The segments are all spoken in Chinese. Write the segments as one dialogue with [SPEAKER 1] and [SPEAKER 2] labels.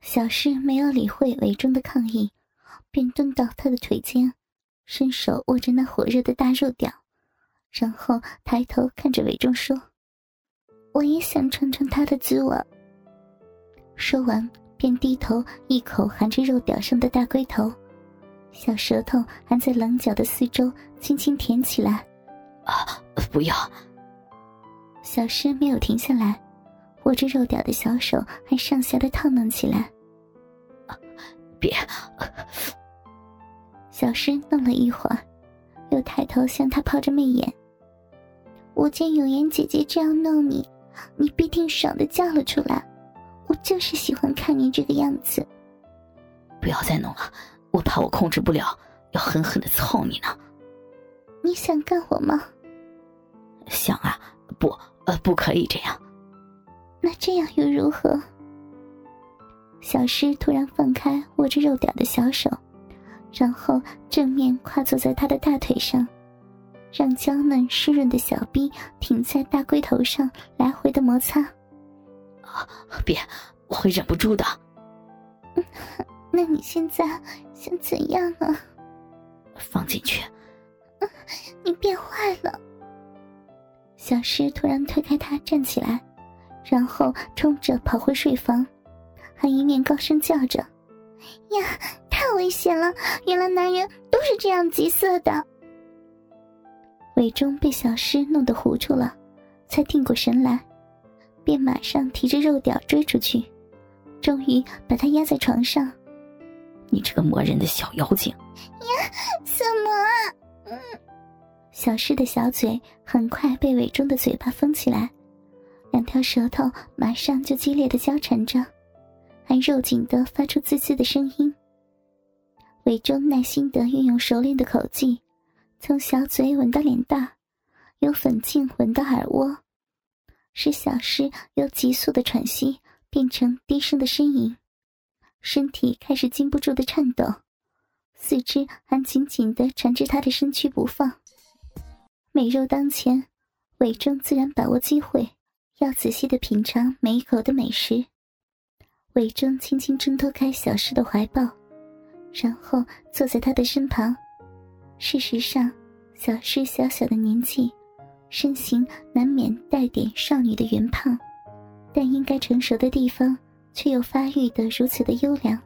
[SPEAKER 1] 小诗没有理会韦忠的抗议，便蹲到他的腿间，伸手握着那火热的大肉屌，然后抬头看着韦忠说：“我也想尝尝他的滋味。”说完，便低头一口含着肉屌上的大龟头，小舌头还在棱角的四周轻轻舔起来。
[SPEAKER 2] 啊，不要！
[SPEAKER 1] 小诗没有停下来，握着肉屌的小手还上下的烫弄起来。
[SPEAKER 2] 别！
[SPEAKER 1] 小诗弄了一会儿，又抬头向他抛着媚眼。我见永言姐姐这样弄你，你必定爽的叫了出来。我就是喜欢看你这个样子。
[SPEAKER 2] 不要再弄了，我怕我控制不了，要狠狠的操你呢。
[SPEAKER 1] 你想干我吗？
[SPEAKER 2] 想啊，不，呃，不可以这样。
[SPEAKER 1] 那这样又如何？小诗突然放开握着肉屌的小手，然后正面跨坐在他的大腿上，让娇嫩湿润的小臂停在大龟头上来回的摩擦。
[SPEAKER 2] 啊，别，我会忍不住的。
[SPEAKER 1] 那你现在想怎样啊？
[SPEAKER 2] 放进去。
[SPEAKER 1] 你变坏了。小诗突然推开他，站起来，然后冲着跑回睡房。还一面高声叫着：“呀，太危险了！原来男人都是这样急色的。”韦忠被小诗弄得糊涂了，才定过神来，便马上提着肉屌追出去，终于把他压在床上。
[SPEAKER 2] “你这个磨人的小妖精！”
[SPEAKER 1] 呀，怎么啊？嗯，小诗的小嘴很快被韦忠的嘴巴封起来，两条舌头马上就激烈的交缠着。还肉紧的发出滋滋的声音。韦忠耐心的运用熟练的口技，从小嘴吻到脸蛋，由粉颈吻到耳窝，使小诗由急速的喘息变成低声的呻吟，身体开始禁不住的颤抖，四肢还紧紧的缠着他的身躯不放。美肉当前，伪忠自然把握机会，要仔细的品尝每一口的美食。韦忠轻轻挣脱开小诗的怀抱，然后坐在他的身旁。事实上，小诗小小的年纪，身形难免带点少女的圆胖，但应该成熟的地方却又发育的如此的优良，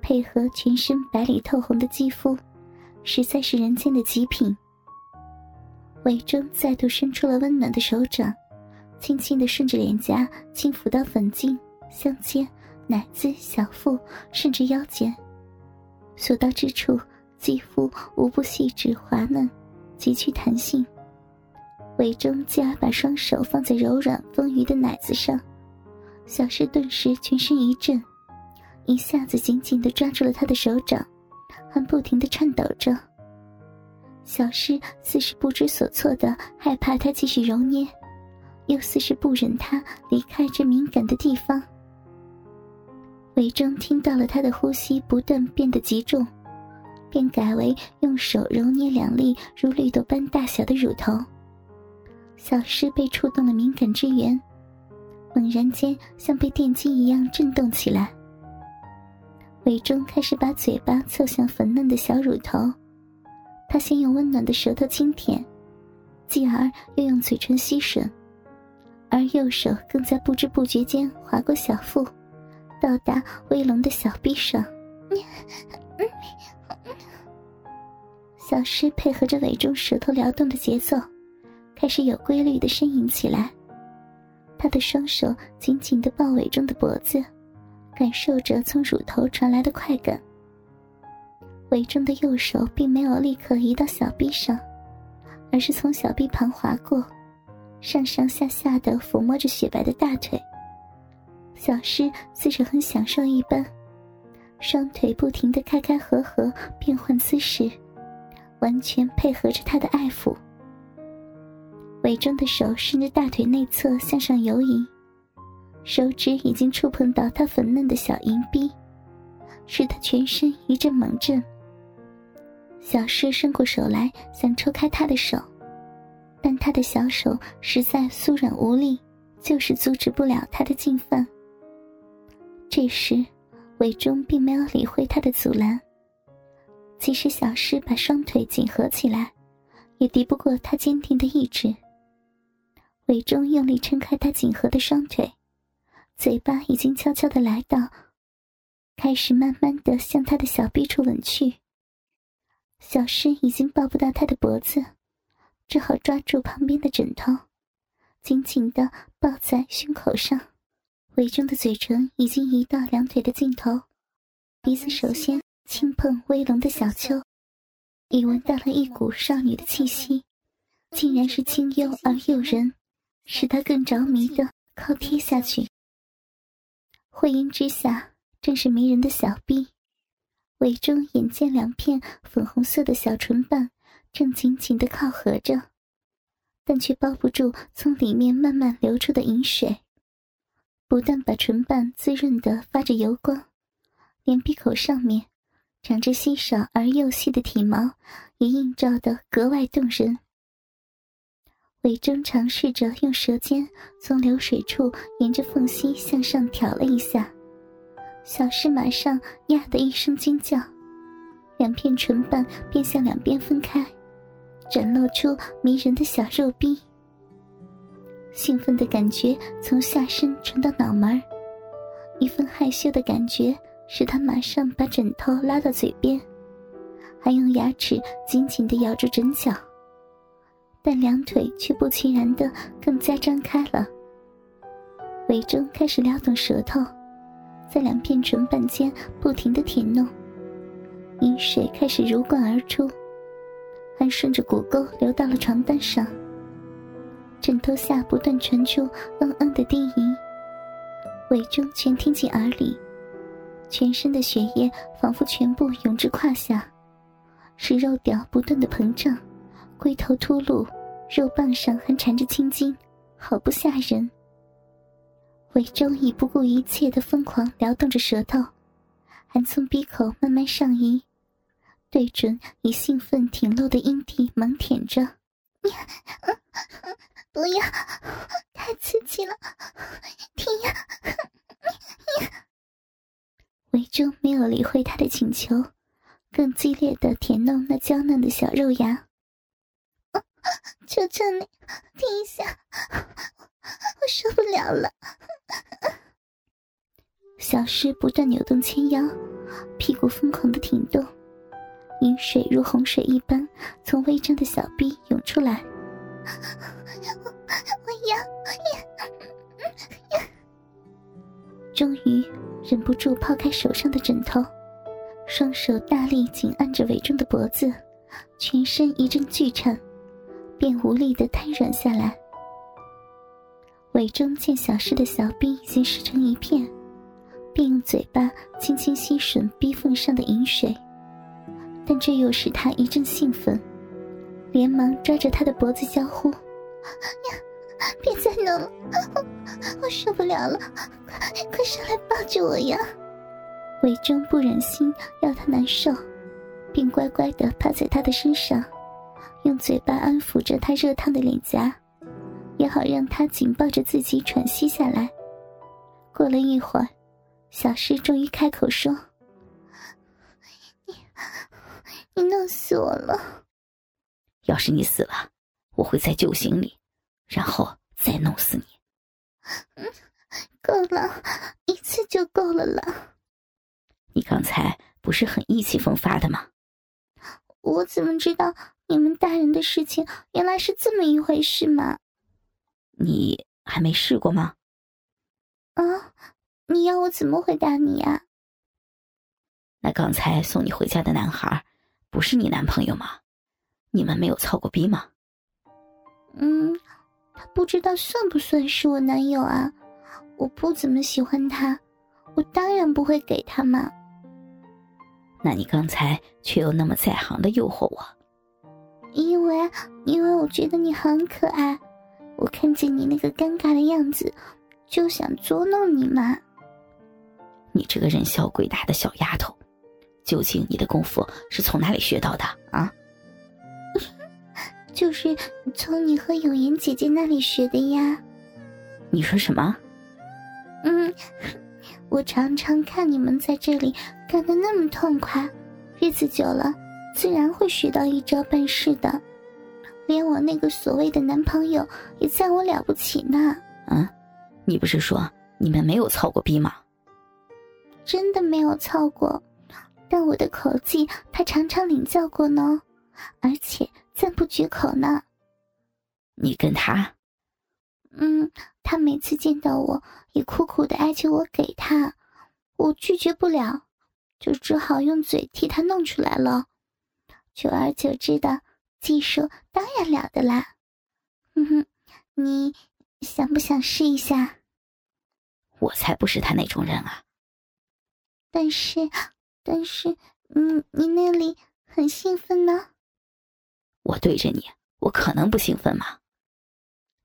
[SPEAKER 1] 配合全身白里透红的肌肤，实在是人间的极品。韦忠再度伸出了温暖的手掌，轻轻的顺着脸颊轻抚到粉颈。香肩、奶子、小腹，甚至腰间，所到之处，肌肤无不细致滑嫩，极具弹性。韦中继而把双手放在柔软丰腴的奶子上，小诗顿时全身一震，一下子紧紧的抓住了他的手掌，还不停的颤抖着。小诗似是不知所措的，害怕他继续揉捏，又似是不忍他离开这敏感的地方。韦忠听到了他的呼吸不断变得急重，便改为用手揉捏两粒如绿豆般大小的乳头。小诗被触动了敏感之源，猛然间像被电击一样震动起来。韦忠开始把嘴巴凑向粉嫩的小乳头，他先用温暖的舌头轻舔，继而又用嘴唇吸吮，而右手更在不知不觉间划过小腹。到达威龙的小臂上，小诗配合着尾中舌头撩动的节奏，开始有规律的呻吟起来。他的双手紧紧的抱尾中的脖子，感受着从乳头传来的快感。尾中的右手并没有立刻移到小臂上，而是从小臂旁划过，上上下下的抚摸着雪白的大腿。小诗似是很享受一般，双腿不停的开开合合，变换姿势，完全配合着他的爱抚。韦忠的手顺着大腿内侧向上游移，手指已经触碰到他粉嫩的小银臂，使他全身一阵猛震。小诗伸过手来想抽开他的手，但他的小手实在酥软无力，就是阻止不了他的进犯。这时，韦忠并没有理会他的阻拦。即使小诗把双腿紧合起来，也敌不过他坚定的意志。韦忠用力撑开他紧合的双腿，嘴巴已经悄悄的来到，开始慢慢的向他的小臂处吻去。小诗已经抱不到他的脖子，只好抓住旁边的枕头，紧紧的抱在胸口上。韦忠的嘴唇已经移到两腿的尽头，鼻子首先轻碰威龙的小丘，已闻到了一股少女的气息，竟然是清幽而诱人，使他更着迷的靠贴下去。会阴之下，正是迷人的小臂。韦忠眼见两片粉红色的小唇瓣正紧紧的靠合着，但却包不住从里面慢慢流出的饮水。不但把唇瓣滋润的发着油光，连闭口上面长着稀少而又细的体毛也映照得格外动人。韦征尝试着用舌尖从流水处沿着缝隙向上挑了一下，小诗马上呀的一声惊叫，两片唇瓣便向两边分开，展露出迷人的小肉臂。兴奋的感觉从下身传到脑门一份害羞的感觉使他马上把枕头拉到嘴边，还用牙齿紧紧地咬住枕角，但两腿却不其然地更加张开了。韦中开始撩动舌头，在两片唇瓣间不停地舔弄，饮水开始如灌而出，还顺着骨沟流到了床单上。枕头下不断传出“嗯嗯”的低吟，韦忠全听进耳里，全身的血液仿佛全部涌至胯下，使肉屌不断的膨胀，龟头凸露，肉棒上还缠着青筋，好不吓人。韦忠已不顾一切的疯狂撩动着舌头，还从鼻口慢慢上移，对准已兴奋挺露的阴蒂猛舔着。不要，太刺激了！停呀！韦忠没有理会他的请求，更激烈的舔弄那娇嫩的小肉芽。求求你，停一下！我受不了了！小诗不断扭动前腰，屁股疯狂的挺动，饮水如洪水一般从微张的小臂涌出来。我要，终于忍不住抛开手上的枕头，双手大力紧按着韦忠的脖子，全身一阵剧颤，便无力的瘫软下来。韦忠见小诗的小臂已经湿成一片，便用嘴巴轻轻吸吮逼缝上的饮水，但这又使他一阵兴奋。连忙抓着他的脖子叫呼：“呀，别再弄了，我受不了了，快快上来抱着我呀！”韦忠不忍心要他难受，便乖乖的趴在他的身上，用嘴巴安抚着他热烫的脸颊，也好让他紧抱着自己喘息下来。过了一会儿，小诗终于开口说：“你，你弄死我了。”
[SPEAKER 2] 要是你死了，我会在救醒你，然后再弄死你。
[SPEAKER 1] 嗯够了，一次就够了啦。
[SPEAKER 2] 你刚才不是很意气风发的吗？
[SPEAKER 1] 我怎么知道你们大人的事情原来是这么一回事嘛？
[SPEAKER 2] 你还没试过吗？
[SPEAKER 1] 啊，你要我怎么回答你呀？
[SPEAKER 2] 那刚才送你回家的男孩，不是你男朋友吗？你们没有操过逼吗？
[SPEAKER 1] 嗯，他不知道算不算是我男友啊？我不怎么喜欢他，我当然不会给他嘛。
[SPEAKER 2] 那你刚才却又那么在行的诱惑我？
[SPEAKER 1] 因为，因为我觉得你很可爱，我看见你那个尴尬的样子，就想捉弄你嘛。
[SPEAKER 2] 你这个人小鬼大的小丫头，究竟你的功夫是从哪里学到的啊？
[SPEAKER 1] 就是从你和永言姐姐那里学的呀。
[SPEAKER 2] 你说什么？
[SPEAKER 1] 嗯，我我常常看你们在这里干的那么痛快，日子久了，自然会学到一招半式的。连我那个所谓的男朋友也赞我了不起呢。
[SPEAKER 2] 啊，你不是说你们没有操过逼吗？
[SPEAKER 1] 真的没有操过，但我的口技他常常领教过呢，而且赞不绝口呢。
[SPEAKER 2] 你跟他？
[SPEAKER 1] 嗯，他每次见到我也苦苦的哀求我给他，我拒绝不了，就只好用嘴替他弄出来了。久而久之的。技术当然了得啦，哼哼，你想不想试一下？
[SPEAKER 2] 我才不是他那种人啊！
[SPEAKER 1] 但是，但是，嗯你那里很兴奋呢。
[SPEAKER 2] 我对着你，我可能不兴奋吗？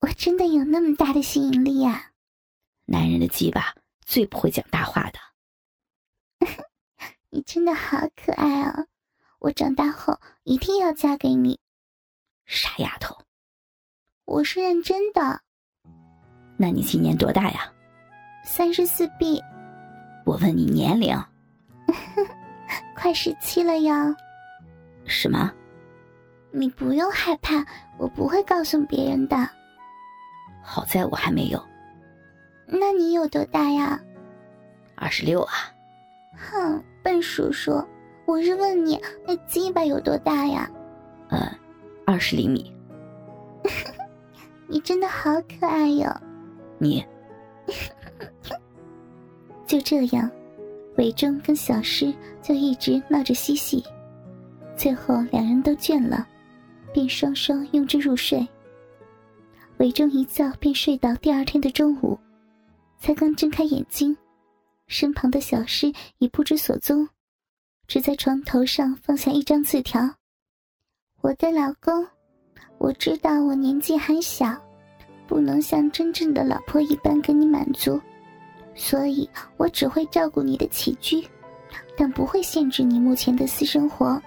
[SPEAKER 1] 我真的有那么大的吸引力呀！
[SPEAKER 2] 男人的鸡巴最不会讲大话的。
[SPEAKER 1] 你真的好可爱哦！我长大后一定要嫁给你，
[SPEAKER 2] 傻丫头。
[SPEAKER 1] 我是认真的。
[SPEAKER 2] 那你今年多大呀？
[SPEAKER 1] 三十四 B。
[SPEAKER 2] 我问你年龄。
[SPEAKER 1] 快十七了呀。
[SPEAKER 2] 什么？
[SPEAKER 1] 你不用害怕，我不会告诉别人的。
[SPEAKER 2] 好在我还没有。
[SPEAKER 1] 那你有多大呀？
[SPEAKER 2] 二十六啊。
[SPEAKER 1] 哼，笨叔叔。我是问你，那鸡巴有多大呀？
[SPEAKER 2] 呃，二十厘米。
[SPEAKER 1] 你真的好可爱哟！
[SPEAKER 2] 你，
[SPEAKER 1] 就这样，伟忠跟小诗就一直闹着嬉戏，最后两人都倦了，便双双拥着入睡。伟忠一觉便睡到第二天的中午，才刚睁开眼睛，身旁的小诗已不知所踪。只在床头上放下一张字条：“我的老公，我知道我年纪还小，不能像真正的老婆一般给你满足，所以我只会照顾你的起居，但不会限制你目前的私生活，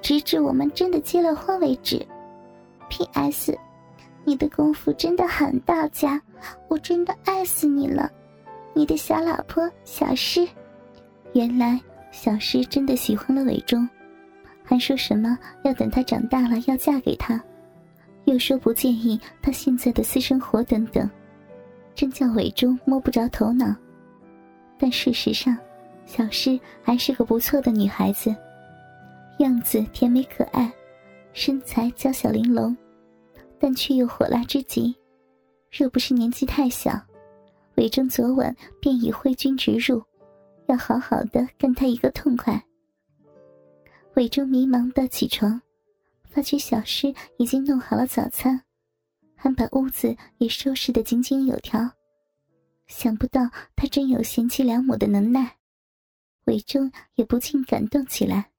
[SPEAKER 1] 直至我们真的结了婚为止。P.S. 你的功夫真的很到家，我真的爱死你了，你的小老婆小诗。原来。”小诗真的喜欢了伟忠，还说什么要等他长大了要嫁给他，又说不介意他现在的私生活等等，真叫伟忠摸不着头脑。但事实上，小诗还是个不错的女孩子，样子甜美可爱，身材娇小玲珑，但却又火辣之极。若不是年纪太小，伟忠昨晚便已挥军直入。要好好的跟他一个痛快。韦忠迷茫的起床，发觉小诗已经弄好了早餐，还把屋子也收拾得井井有条。想不到他真有贤妻良母的能耐，韦忠也不禁感动起来。